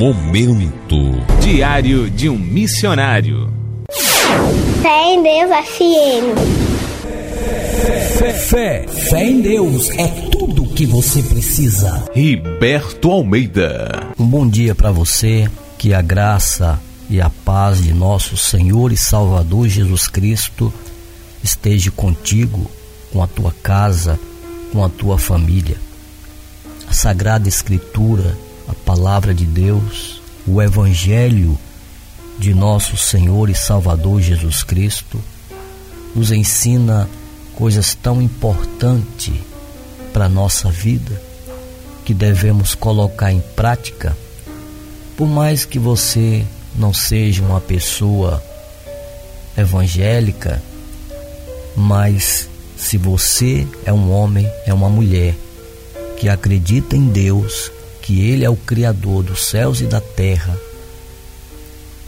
Momento Diário de um Missionário. Fé em Deus FM. Fé, fé, fé em Deus é tudo que você precisa. Riberto Almeida. Um bom dia para você, que a graça e a paz de nosso Senhor e Salvador Jesus Cristo esteja contigo, com a tua casa, com a tua família. A Sagrada Escritura a palavra de Deus, o Evangelho de nosso Senhor e Salvador Jesus Cristo, nos ensina coisas tão importantes para a nossa vida que devemos colocar em prática, por mais que você não seja uma pessoa evangélica, mas se você é um homem, é uma mulher que acredita em Deus, que Ele é o Criador dos céus e da terra,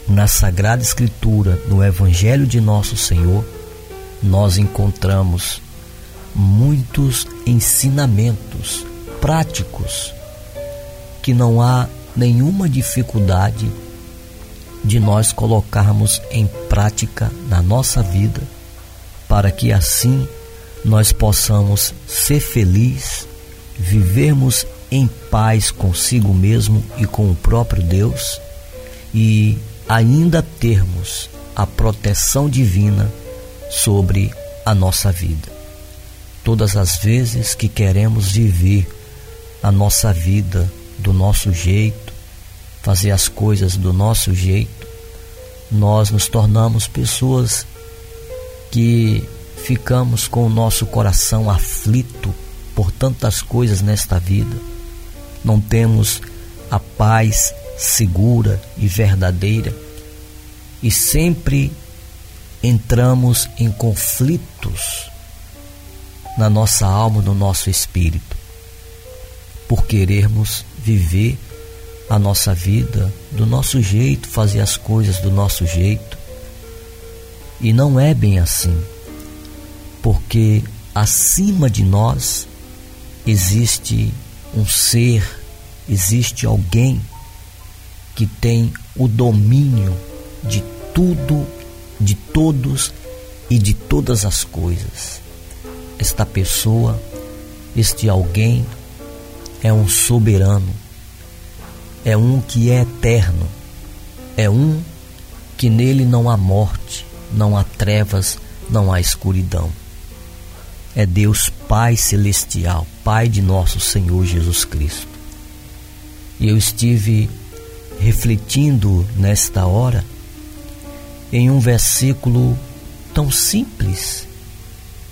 na Sagrada Escritura, no Evangelho de Nosso Senhor, nós encontramos muitos ensinamentos práticos que não há nenhuma dificuldade de nós colocarmos em prática na nossa vida, para que assim nós possamos ser felizes, vivermos em paz consigo mesmo e com o próprio Deus e ainda termos a proteção divina sobre a nossa vida. Todas as vezes que queremos viver a nossa vida do nosso jeito, fazer as coisas do nosso jeito, nós nos tornamos pessoas que ficamos com o nosso coração aflito por tantas coisas nesta vida não temos a paz segura e verdadeira e sempre entramos em conflitos na nossa alma, no nosso espírito, por querermos viver a nossa vida do nosso jeito, fazer as coisas do nosso jeito. E não é bem assim, porque acima de nós existe um ser, existe alguém que tem o domínio de tudo, de todos e de todas as coisas. Esta pessoa, este alguém, é um soberano, é um que é eterno, é um que nele não há morte, não há trevas, não há escuridão é Deus Pai Celestial, Pai de nosso Senhor Jesus Cristo. E eu estive refletindo nesta hora em um versículo tão simples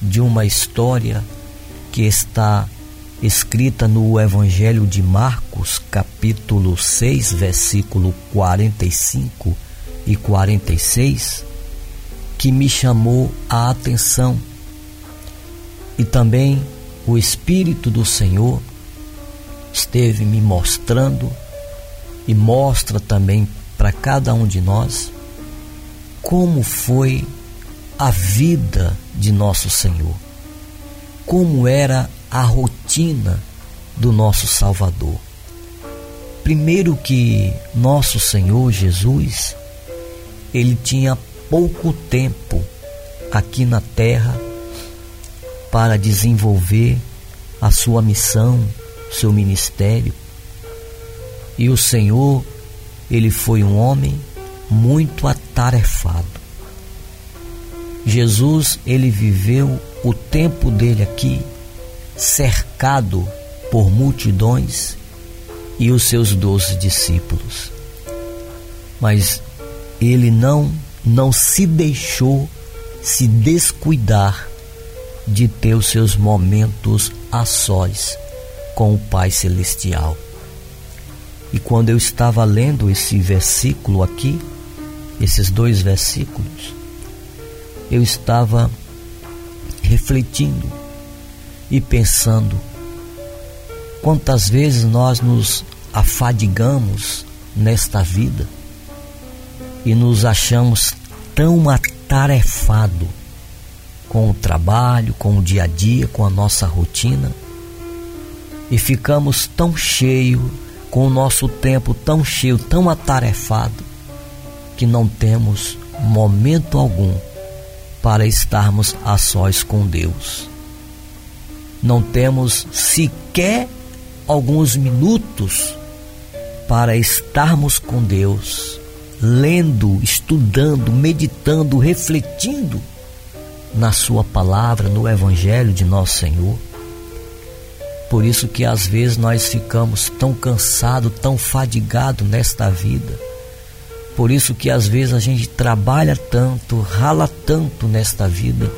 de uma história que está escrita no Evangelho de Marcos, capítulo 6, versículo 45 e 46, que me chamou a atenção e também o Espírito do Senhor esteve me mostrando e mostra também para cada um de nós como foi a vida de nosso Senhor, como era a rotina do nosso Salvador. Primeiro que nosso Senhor Jesus, ele tinha pouco tempo aqui na terra para desenvolver a sua missão, seu ministério. E o Senhor, ele foi um homem muito atarefado. Jesus, ele viveu o tempo dele aqui cercado por multidões e os seus doze discípulos. Mas ele não não se deixou se descuidar de ter os seus momentos a sós com o Pai Celestial. E quando eu estava lendo esse versículo aqui, esses dois versículos, eu estava refletindo e pensando quantas vezes nós nos afadigamos nesta vida e nos achamos tão atarefados com o trabalho, com o dia a dia, com a nossa rotina e ficamos tão cheios com o nosso tempo tão cheio, tão atarefado, que não temos momento algum para estarmos a sós com Deus. Não temos sequer alguns minutos para estarmos com Deus, lendo, estudando, meditando, refletindo na Sua palavra, no Evangelho de nosso Senhor. Por isso que às vezes nós ficamos tão cansados, tão fadigados nesta vida. Por isso que às vezes a gente trabalha tanto, rala tanto nesta vida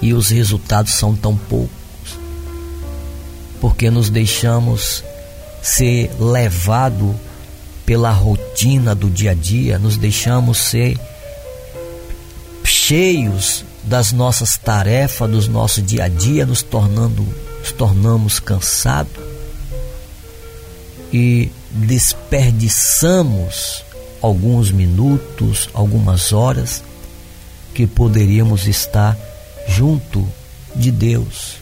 e os resultados são tão poucos. Porque nos deixamos ser levado pela rotina do dia a dia, nos deixamos ser cheios das nossas tarefas, dos nossos dia a dia, nos tornando, nos tornamos cansados e desperdiçamos alguns minutos, algumas horas que poderíamos estar junto de Deus,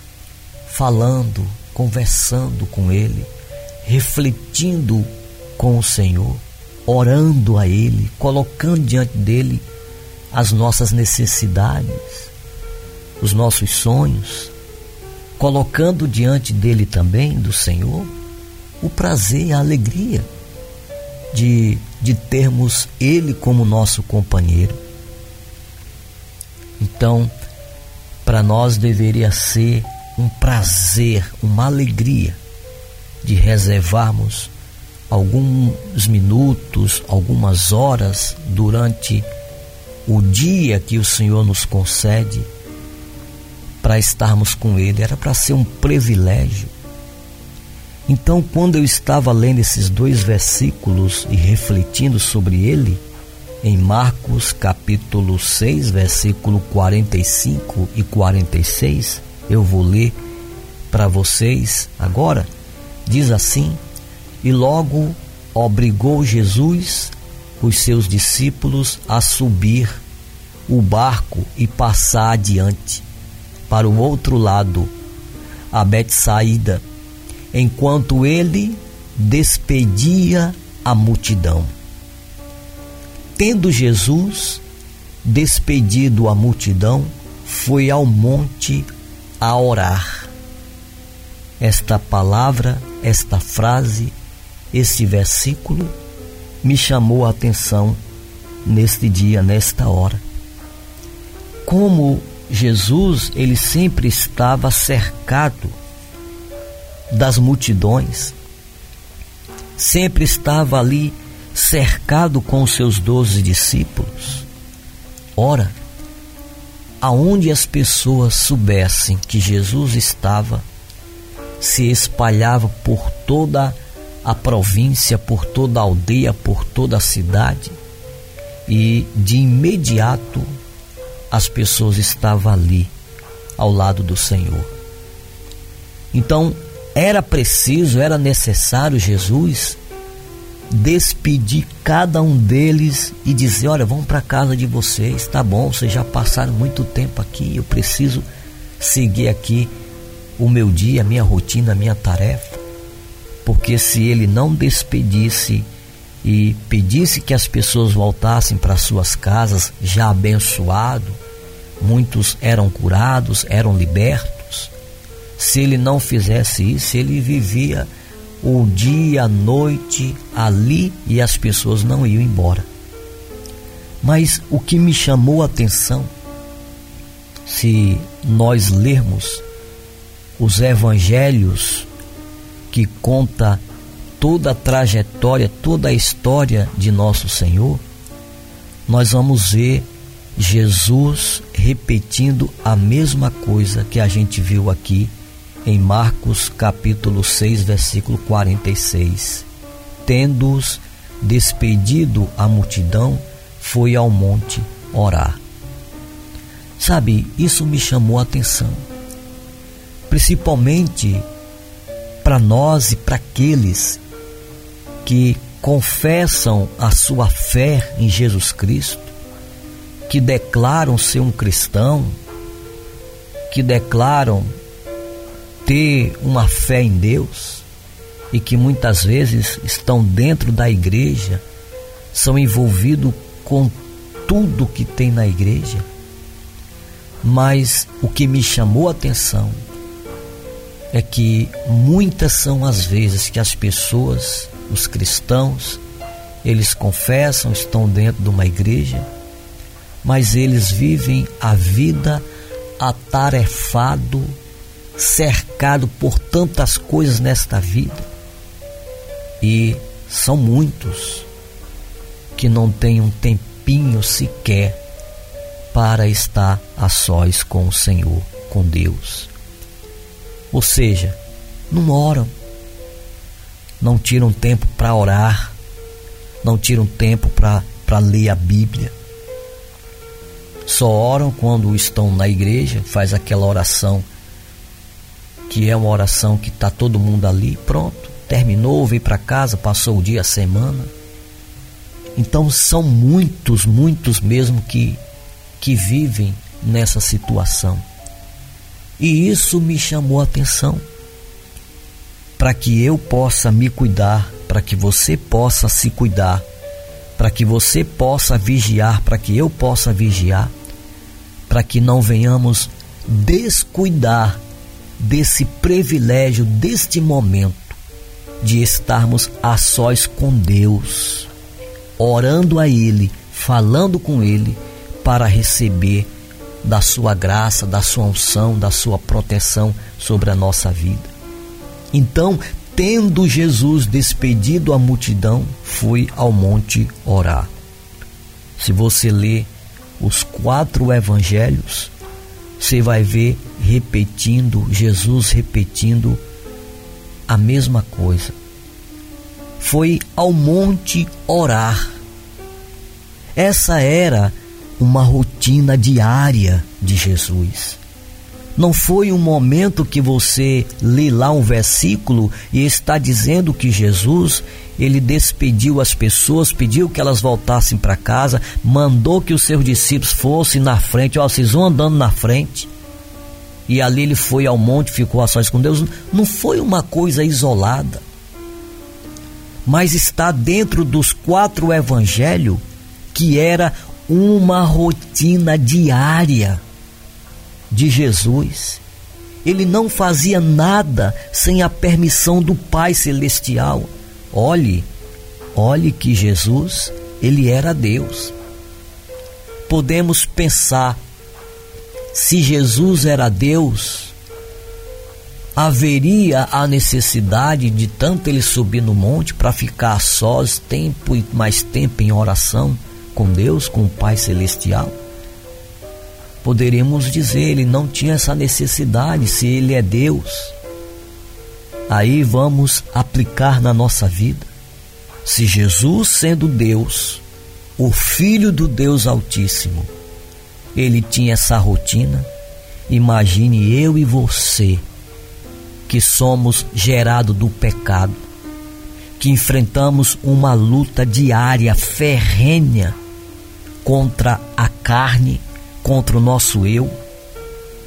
falando, conversando com Ele, refletindo com o Senhor, orando a Ele, colocando diante dele as nossas necessidades, os nossos sonhos, colocando diante dele também, do Senhor, o prazer, a alegria de, de termos Ele como nosso companheiro. Então, para nós deveria ser um prazer, uma alegria de reservarmos alguns minutos, algumas horas durante o dia que o Senhor nos concede para estarmos com Ele. Era para ser um privilégio. Então, quando eu estava lendo esses dois versículos e refletindo sobre ele, em Marcos capítulo 6, versículo 45 e 46, eu vou ler para vocês agora. Diz assim: E logo obrigou Jesus os seus discípulos a subir o barco e passar adiante para o outro lado, a Betsaída enquanto ele despedia a multidão. Tendo Jesus despedido a multidão, foi ao monte a orar. Esta palavra, esta frase, este versículo me chamou a atenção neste dia, nesta hora. Como Jesus, ele sempre estava cercado das multidões, sempre estava ali cercado com os seus doze discípulos. Ora, aonde as pessoas soubessem que Jesus estava, se espalhava por toda a província, por toda a aldeia, por toda a cidade, e de imediato as pessoas estavam ali ao lado do Senhor. Então, era preciso, era necessário Jesus despedir cada um deles e dizer: Olha, vamos para casa de vocês, tá bom, vocês já passaram muito tempo aqui, eu preciso seguir aqui o meu dia, a minha rotina, a minha tarefa. Porque se ele não despedisse e pedisse que as pessoas voltassem para suas casas já abençoado, muitos eram curados, eram libertos se ele não fizesse isso, ele vivia o dia, a noite ali e as pessoas não iam embora. Mas o que me chamou a atenção, se nós lermos os evangelhos que conta toda a trajetória, toda a história de nosso Senhor, nós vamos ver Jesus repetindo a mesma coisa que a gente viu aqui em Marcos capítulo 6, versículo 46. Tendo-os despedido a multidão, foi ao monte orar. Sabe, isso me chamou a atenção. Principalmente para nós e para aqueles que confessam a sua fé em Jesus Cristo, que declaram ser um cristão, que declaram ter uma fé em Deus, e que muitas vezes estão dentro da igreja, são envolvidos com tudo que tem na igreja. Mas o que me chamou a atenção é que muitas são as vezes que as pessoas, os cristãos, eles confessam, estão dentro de uma igreja, mas eles vivem a vida atarefado, cercado por tantas coisas nesta vida. E são muitos que não têm um tempinho sequer para estar a sós com o Senhor, com Deus. Ou seja, não oram, não tiram tempo para orar, não tiram tempo para ler a Bíblia. Só oram quando estão na igreja, faz aquela oração que é uma oração que está todo mundo ali, pronto, terminou, veio para casa, passou o dia, a semana. Então são muitos, muitos mesmo que que vivem nessa situação. E isso me chamou a atenção. Para que eu possa me cuidar, para que você possa se cuidar, para que você possa vigiar, para que eu possa vigiar, para que não venhamos descuidar desse privilégio, deste momento de estarmos a sós com Deus, orando a Ele, falando com Ele, para receber da sua graça, da sua unção, da sua proteção sobre a nossa vida. Então, tendo Jesus despedido a multidão, foi ao monte orar. Se você ler os quatro evangelhos, você vai ver repetindo, Jesus repetindo a mesma coisa. Foi ao monte orar. Essa era uma rotina diária de Jesus. Não foi um momento que você lê lá um versículo e está dizendo que Jesus, ele despediu as pessoas, pediu que elas voltassem para casa, mandou que os seus discípulos fossem na frente, ó, vocês vão andando na frente. E ali ele foi ao monte, ficou a sós com Deus. Não foi uma coisa isolada, mas está dentro dos quatro evangelhos que era uma rotina diária de Jesus. Ele não fazia nada sem a permissão do Pai Celestial. Olhe, olhe que Jesus, ele era Deus. Podemos pensar, se Jesus era Deus, haveria a necessidade de tanto ele subir no monte para ficar sós tempo e mais tempo em oração? Com Deus, com o Pai Celestial, poderíamos dizer, ele não tinha essa necessidade se ele é Deus. Aí vamos aplicar na nossa vida. Se Jesus, sendo Deus, o Filho do Deus Altíssimo, ele tinha essa rotina, imagine eu e você, que somos gerados do pecado, que enfrentamos uma luta diária, ferrenha, contra a carne, contra o nosso eu,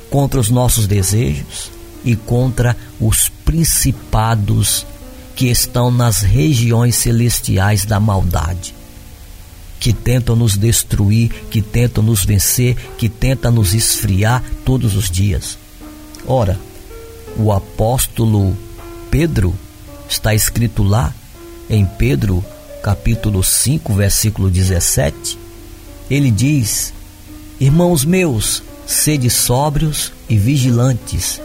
contra os nossos desejos e contra os principados que estão nas regiões celestiais da maldade, que tentam nos destruir, que tentam nos vencer, que tentam nos esfriar todos os dias. Ora, o apóstolo Pedro está escrito lá em Pedro capítulo 5, versículo 17, ele diz: Irmãos meus, sede sóbrios e vigilantes,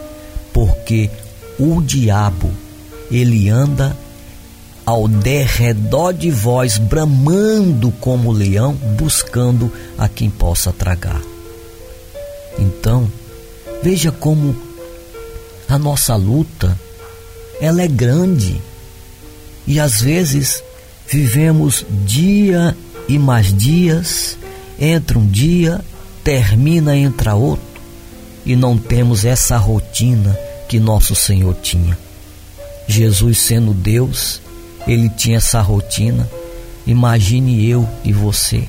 porque o diabo, ele anda ao derredor de vós, bramando como leão, buscando a quem possa tragar. Então, veja como a nossa luta, ela é grande. E às vezes vivemos dia e mais dias Entra um dia, termina, entra outro, e não temos essa rotina que nosso Senhor tinha. Jesus sendo Deus, ele tinha essa rotina. Imagine eu e você.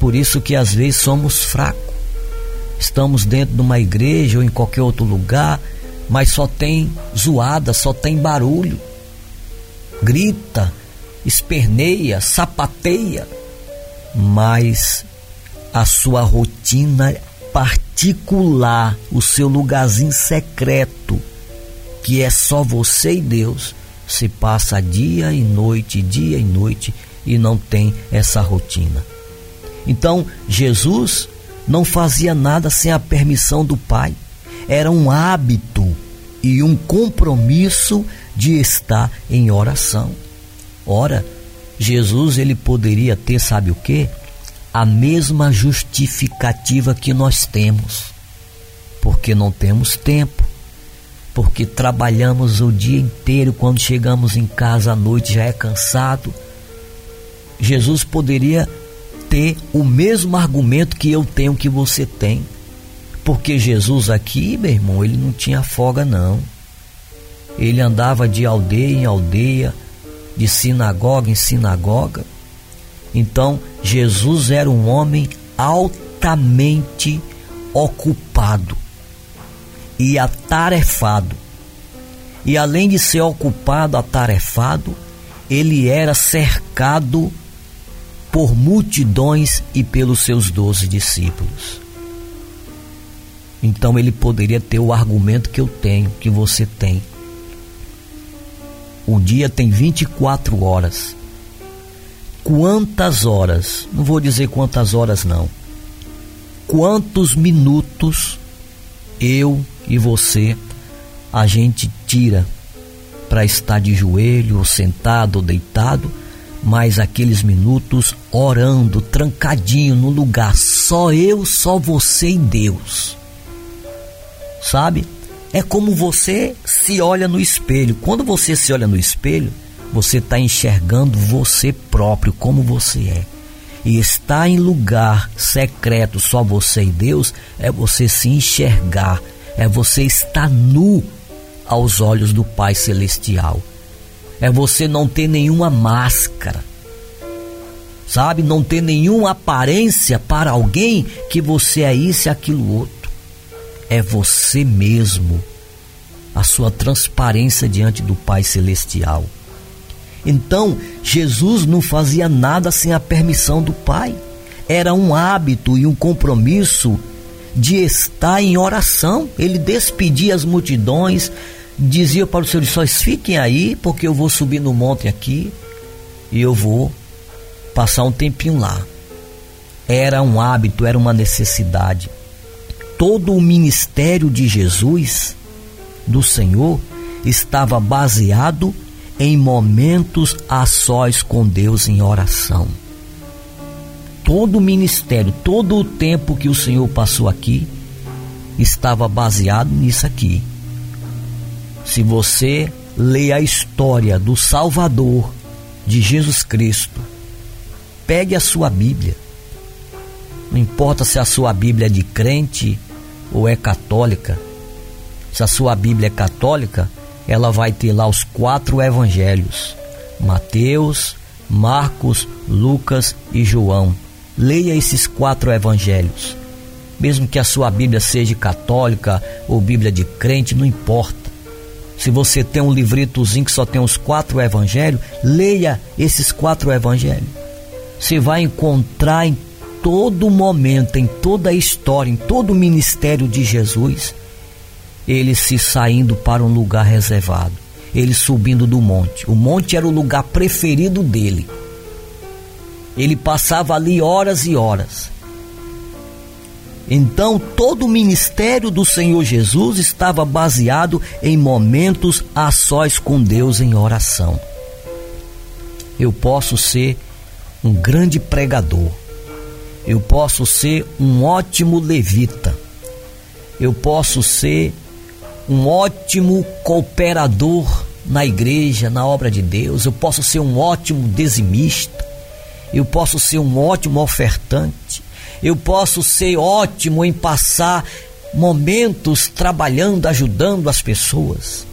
Por isso que às vezes somos fracos. Estamos dentro de uma igreja ou em qualquer outro lugar, mas só tem zoada, só tem barulho. grita, esperneia, sapateia, mas a sua rotina particular, o seu lugarzinho secreto, que é só você e Deus, se passa dia e noite, dia e noite e não tem essa rotina. Então, Jesus não fazia nada sem a permissão do Pai. Era um hábito e um compromisso de estar em oração. Ora, Jesus ele poderia ter, sabe o que? A mesma justificativa que nós temos. Porque não temos tempo. Porque trabalhamos o dia inteiro, quando chegamos em casa à noite já é cansado. Jesus poderia ter o mesmo argumento que eu tenho que você tem. Porque Jesus aqui, meu irmão, ele não tinha folga não. Ele andava de aldeia em aldeia, de sinagoga em sinagoga. Então, Jesus era um homem altamente ocupado e atarefado. E além de ser ocupado, atarefado, ele era cercado por multidões e pelos seus doze discípulos. Então ele poderia ter o argumento que eu tenho, que você tem. O dia tem 24 horas. Quantas horas? Não vou dizer quantas horas, não. Quantos minutos eu e você a gente tira para estar de joelho, ou sentado, ou deitado mais aqueles minutos orando, trancadinho no lugar, só eu, só você e Deus. Sabe? É como você se olha no espelho. Quando você se olha no espelho, você está enxergando você próprio, como você é. E estar em lugar secreto, só você e Deus, é você se enxergar, é você estar nu aos olhos do Pai Celestial é você não ter nenhuma máscara, sabe? Não ter nenhuma aparência para alguém que você é isso e aquilo outro. É você mesmo, a sua transparência diante do Pai Celestial. Então, Jesus não fazia nada sem a permissão do Pai. Era um hábito e um compromisso de estar em oração. Ele despedia as multidões, dizia para os seus discípulos: fiquem aí, porque eu vou subir no monte aqui e eu vou passar um tempinho lá. Era um hábito, era uma necessidade. Todo o ministério de Jesus, do Senhor, estava baseado em momentos a sós com Deus em oração. Todo o ministério, todo o tempo que o Senhor passou aqui, estava baseado nisso aqui se você lê a história do Salvador, de Jesus Cristo, pegue a sua Bíblia. Não importa se a sua Bíblia é de crente ou é católica. Se a sua Bíblia é católica, ela vai ter lá os quatro evangelhos: Mateus, Marcos, Lucas e João. Leia esses quatro evangelhos. Mesmo que a sua Bíblia seja católica ou Bíblia de crente, não importa. Se você tem um livritozinho que só tem os quatro evangelhos, leia esses quatro evangelhos. Você vai encontrar em todo momento, em toda a história, em todo o ministério de Jesus, ele se saindo para um lugar reservado, ele subindo do monte. O monte era o lugar preferido dele. Ele passava ali horas e horas. Então, todo o ministério do Senhor Jesus estava baseado em momentos a sós com Deus em oração. Eu posso ser um grande pregador, eu posso ser um ótimo levita, eu posso ser um ótimo cooperador na igreja, na obra de Deus, eu posso ser um ótimo dizimista, eu posso ser um ótimo ofertante, eu posso ser ótimo em passar momentos trabalhando, ajudando as pessoas.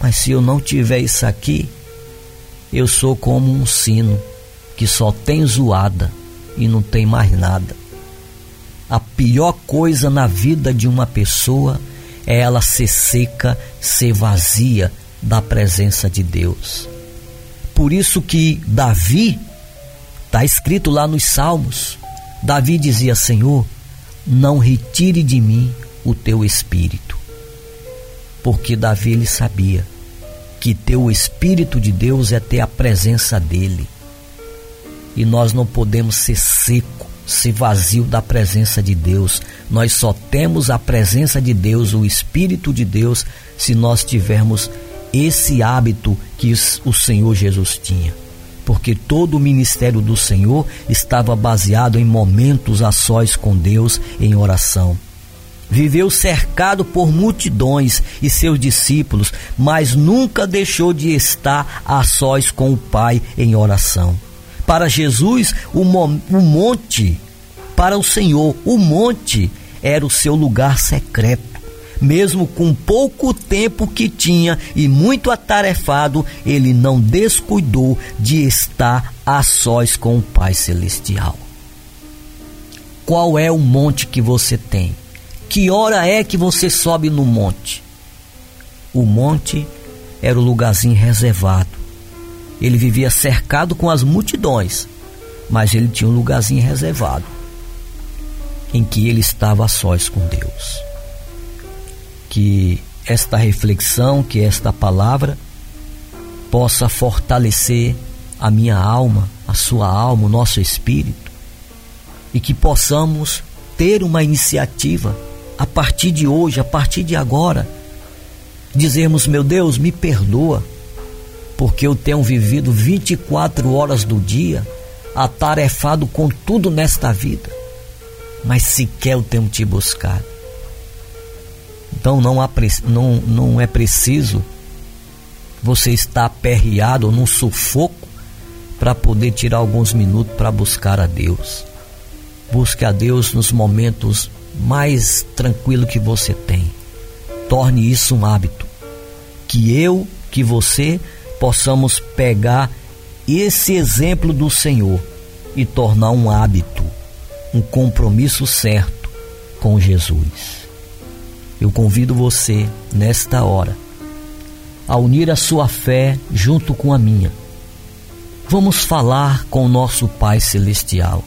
Mas se eu não tiver isso aqui, eu sou como um sino que só tem zoada e não tem mais nada. A pior coisa na vida de uma pessoa é ela ser seca, ser vazia da presença de Deus. por isso que Davi, está escrito lá nos Salmos, Davi dizia: Senhor, não retire de mim o teu espírito. Porque Davi ele sabia que ter o espírito de Deus é ter a presença dele. E nós não podemos ser seco, ser vazio da presença de Deus. Nós só temos a presença de Deus, o espírito de Deus, se nós tivermos esse hábito que o Senhor Jesus tinha. Porque todo o ministério do Senhor estava baseado em momentos a sós com Deus em oração. Viveu cercado por multidões e seus discípulos, mas nunca deixou de estar a sós com o Pai em oração. Para Jesus, o, o monte, para o Senhor, o monte era o seu lugar secreto mesmo com pouco tempo que tinha e muito atarefado, ele não descuidou de estar a sós com o Pai Celestial. Qual é o monte que você tem? Que hora é que você sobe no monte? O monte era o lugarzinho reservado. Ele vivia cercado com as multidões, mas ele tinha um lugarzinho reservado em que ele estava a sós com Deus. Que esta reflexão, que esta palavra possa fortalecer a minha alma, a sua alma, o nosso espírito e que possamos ter uma iniciativa a partir de hoje, a partir de agora, dizermos: meu Deus, me perdoa, porque eu tenho vivido 24 horas do dia atarefado com tudo nesta vida, mas sequer eu tenho te buscado. Então não, há, não, não é preciso você estar aperreado ou num sufoco para poder tirar alguns minutos para buscar a Deus. Busque a Deus nos momentos mais tranquilos que você tem. Torne isso um hábito. Que eu, que você possamos pegar esse exemplo do Senhor e tornar um hábito, um compromisso certo com Jesus eu convido você, nesta hora, a unir a sua fé junto com a minha. Vamos falar com o nosso Pai Celestial.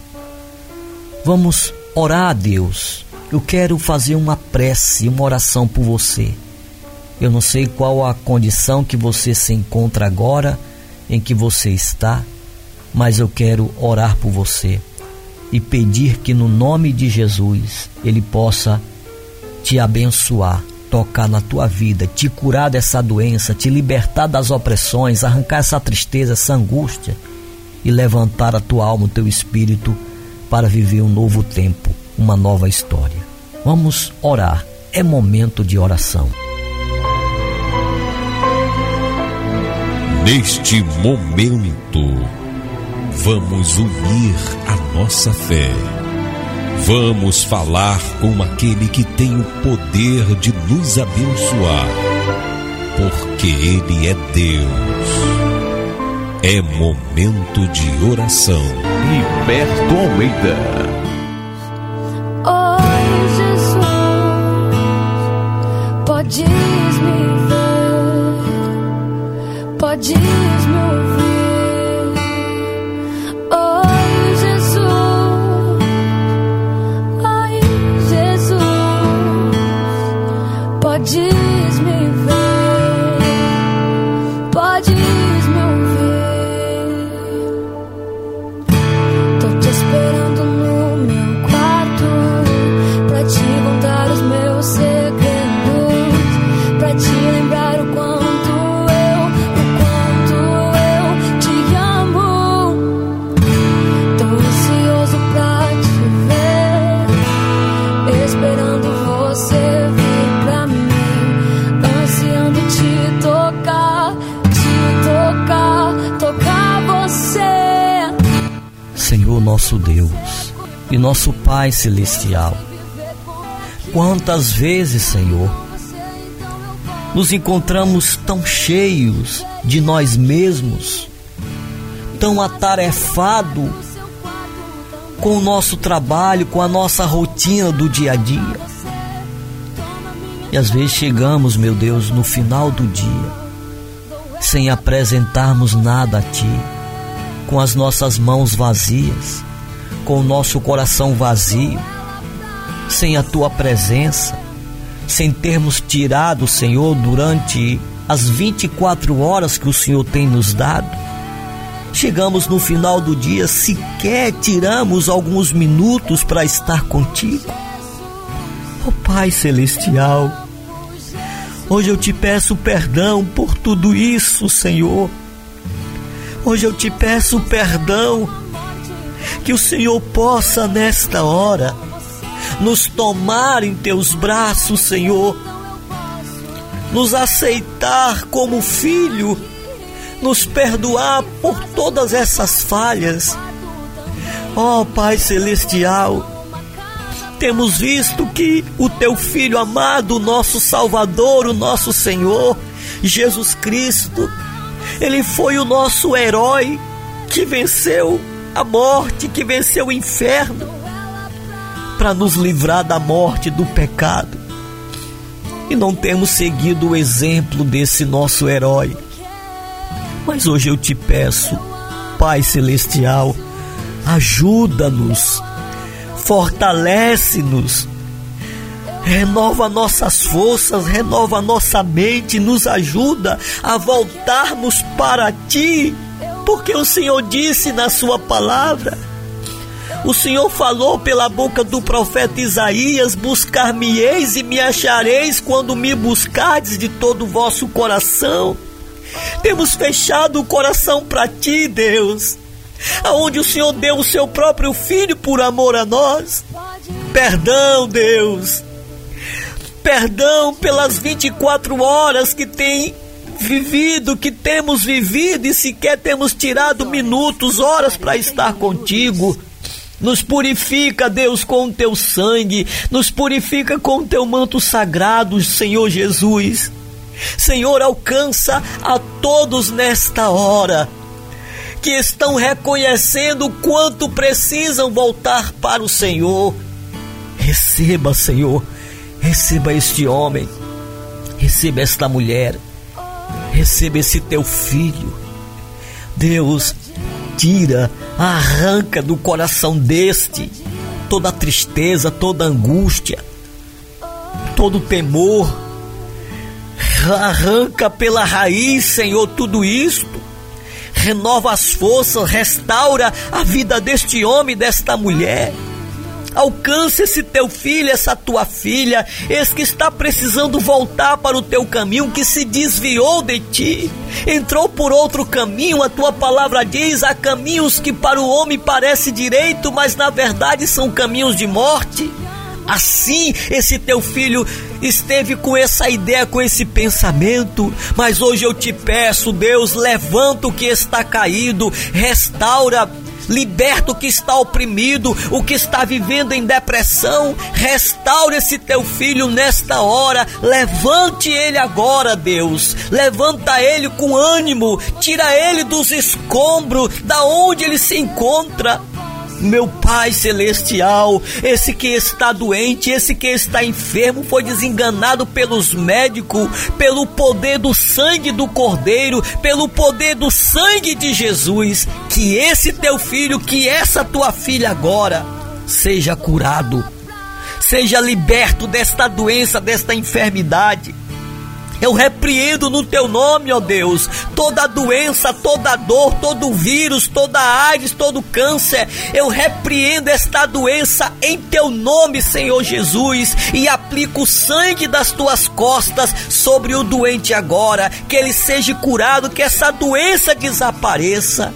Vamos orar a Deus. Eu quero fazer uma prece, uma oração por você. Eu não sei qual a condição que você se encontra agora, em que você está, mas eu quero orar por você e pedir que no nome de Jesus ele possa te abençoar, tocar na tua vida, te curar dessa doença, te libertar das opressões, arrancar essa tristeza, essa angústia e levantar a tua alma, o teu espírito para viver um novo tempo, uma nova história. Vamos orar. É momento de oração. Neste momento, vamos unir a nossa fé Vamos falar com aquele que tem o poder de nos abençoar, porque Ele é Deus. É momento de oração. Liberto Almeida. Oh Jesus, podes ver, Pai Celestial. Quantas vezes, Senhor, nos encontramos tão cheios de nós mesmos, tão atarefado com o nosso trabalho, com a nossa rotina do dia a dia. E às vezes chegamos, meu Deus, no final do dia sem apresentarmos nada a Ti, com as nossas mãos vazias, com o nosso coração vazio, sem a Tua presença, sem termos tirado, Senhor, durante as 24 horas que o Senhor tem nos dado. Chegamos no final do dia, sequer tiramos alguns minutos para estar contigo. Oh Pai Celestial, hoje eu te peço perdão por tudo isso, Senhor. Hoje eu te peço perdão, que o Senhor possa nesta hora nos tomar em teus braços, Senhor, nos aceitar como filho, nos perdoar por todas essas falhas. Ó oh, Pai Celestial, temos visto que o teu Filho amado, o nosso Salvador, o nosso Senhor, Jesus Cristo, ele foi o nosso herói que venceu a morte, que venceu o inferno, para nos livrar da morte, do pecado. E não temos seguido o exemplo desse nosso herói. Mas hoje eu te peço, Pai Celestial, ajuda-nos fortalece-nos, renova nossas forças, renova nossa mente, nos ajuda a voltarmos para ti, porque o Senhor disse na Sua palavra. O Senhor falou pela boca do profeta Isaías: Buscar-me-eis e me achareis quando me buscardes de todo o vosso coração. Temos fechado o coração para ti, Deus aonde o Senhor deu o seu próprio filho por amor a nós. Perdão, Deus. Perdão pelas 24 horas que tem vivido, que temos vivido e sequer temos tirado minutos, horas para estar contigo. Nos purifica, Deus, com o teu sangue, nos purifica com o teu manto sagrado, Senhor Jesus. Senhor, alcança a todos nesta hora que estão reconhecendo o quanto precisam voltar para o Senhor. Receba, Senhor, receba este homem, receba esta mulher, receba esse teu filho. Deus, tira, arranca do coração deste toda a tristeza, toda a angústia, todo o temor. Arranca pela raiz, Senhor, tudo isto renova as forças, restaura a vida deste homem, desta mulher. Alcance esse teu filho, essa tua filha, esse que está precisando voltar para o teu caminho, que se desviou de ti, entrou por outro caminho. A tua palavra diz: há caminhos que para o homem parece direito, mas na verdade são caminhos de morte. Assim, esse teu filho esteve com essa ideia, com esse pensamento, mas hoje eu te peço, Deus, levanta o que está caído, restaura liberta o que está oprimido, o que está vivendo em depressão. Restaure esse teu filho nesta hora. Levante ele agora, Deus. Levanta ele com ânimo. Tira ele dos escombros, da onde ele se encontra meu Pai Celestial, esse que está doente, esse que está enfermo, foi desenganado pelos médicos, pelo poder do sangue do Cordeiro, pelo poder do sangue de Jesus. Que esse teu filho, que essa tua filha agora, seja curado, seja liberto desta doença, desta enfermidade eu repreendo no teu nome, ó Deus, toda doença, toda dor, todo vírus, toda AIDS, todo câncer. Eu repreendo esta doença em teu nome, Senhor Jesus, e aplico o sangue das tuas costas sobre o doente agora, que ele seja curado, que essa doença desapareça.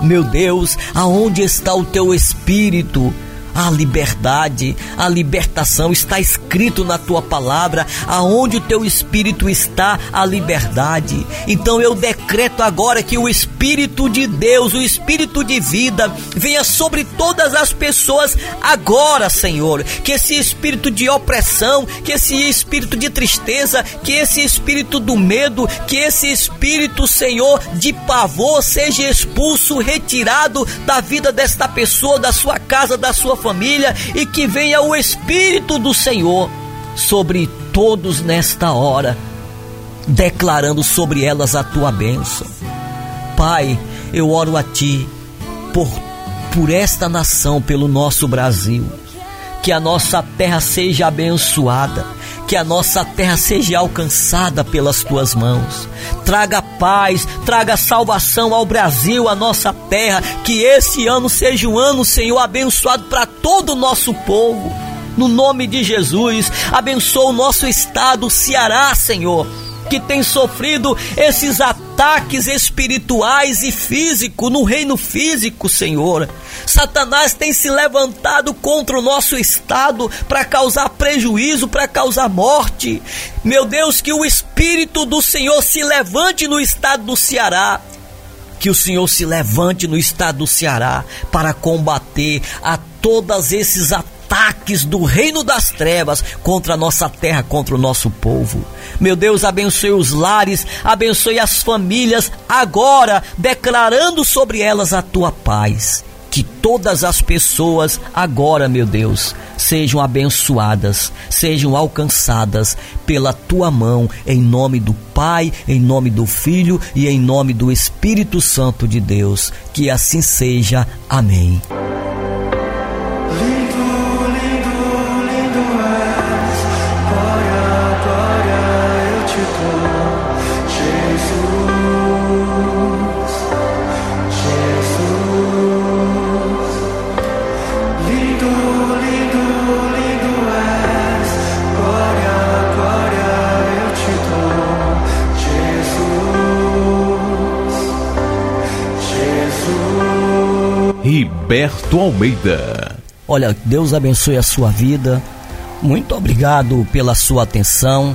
Meu Deus, aonde está o teu espírito? A liberdade, a libertação está escrito na tua palavra, aonde o teu espírito está, a liberdade. Então eu decreto agora que o espírito de Deus, o espírito de vida, venha sobre todas as pessoas agora, Senhor. Que esse espírito de opressão, que esse espírito de tristeza, que esse espírito do medo, que esse espírito, Senhor, de pavor seja expulso, retirado da vida desta pessoa, da sua casa, da sua família e que venha o Espírito do Senhor sobre todos nesta hora. declarando sobre elas a tua bênção. Pai, eu oro a ti por, por esta nação, pelo nosso Brasil. Que a nossa terra seja abençoada, que a nossa terra seja alcançada pelas tuas mãos. Traga paz, traga salvação ao Brasil, a nossa terra. Que esse ano seja um ano, Senhor, abençoado para todo o nosso povo. No nome de Jesus, abençoa o nosso estado, o Ceará, Senhor que tem sofrido esses ataques espirituais e físicos no reino físico, Senhor. Satanás tem se levantado contra o nosso estado para causar prejuízo, para causar morte. Meu Deus, que o Espírito do Senhor se levante no estado do Ceará que o Senhor se levante no estado do Ceará para combater a todos esses ataques ataques do reino das trevas contra a nossa terra, contra o nosso povo. Meu Deus, abençoe os lares, abençoe as famílias, agora declarando sobre elas a tua paz. Que todas as pessoas agora, meu Deus, sejam abençoadas, sejam alcançadas pela tua mão, em nome do Pai, em nome do Filho e em nome do Espírito Santo de Deus. Que assim seja. Amém. Roberto Almeida. Olha, Deus abençoe a sua vida. Muito obrigado pela sua atenção.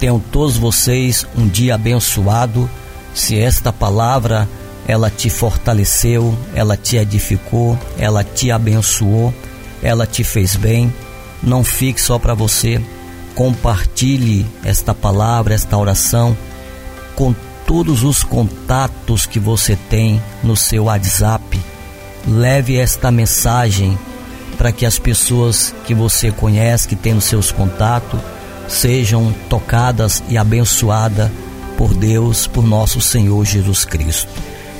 Tenham todos vocês um dia abençoado. Se esta palavra ela te fortaleceu, ela te edificou, ela te abençoou, ela te fez bem, não fique só para você. Compartilhe esta palavra, esta oração com todos os contatos que você tem no seu WhatsApp leve esta mensagem para que as pessoas que você conhece, que tem nos seus contatos, sejam tocadas e abençoadas por Deus, por nosso Senhor Jesus Cristo.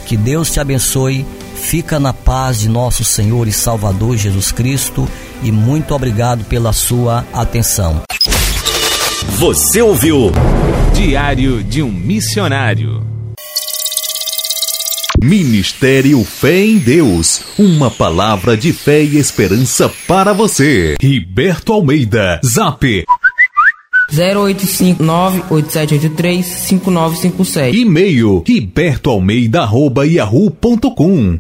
Que Deus te abençoe, fica na paz de nosso Senhor e Salvador Jesus Cristo e muito obrigado pela sua atenção. Você ouviu Diário de um Missionário. Ministério Fé em Deus, uma palavra de fé e esperança para você. Riberto Almeida, Zap 0859-8783-5957. E-mail ribertoalmeida.yahoo.com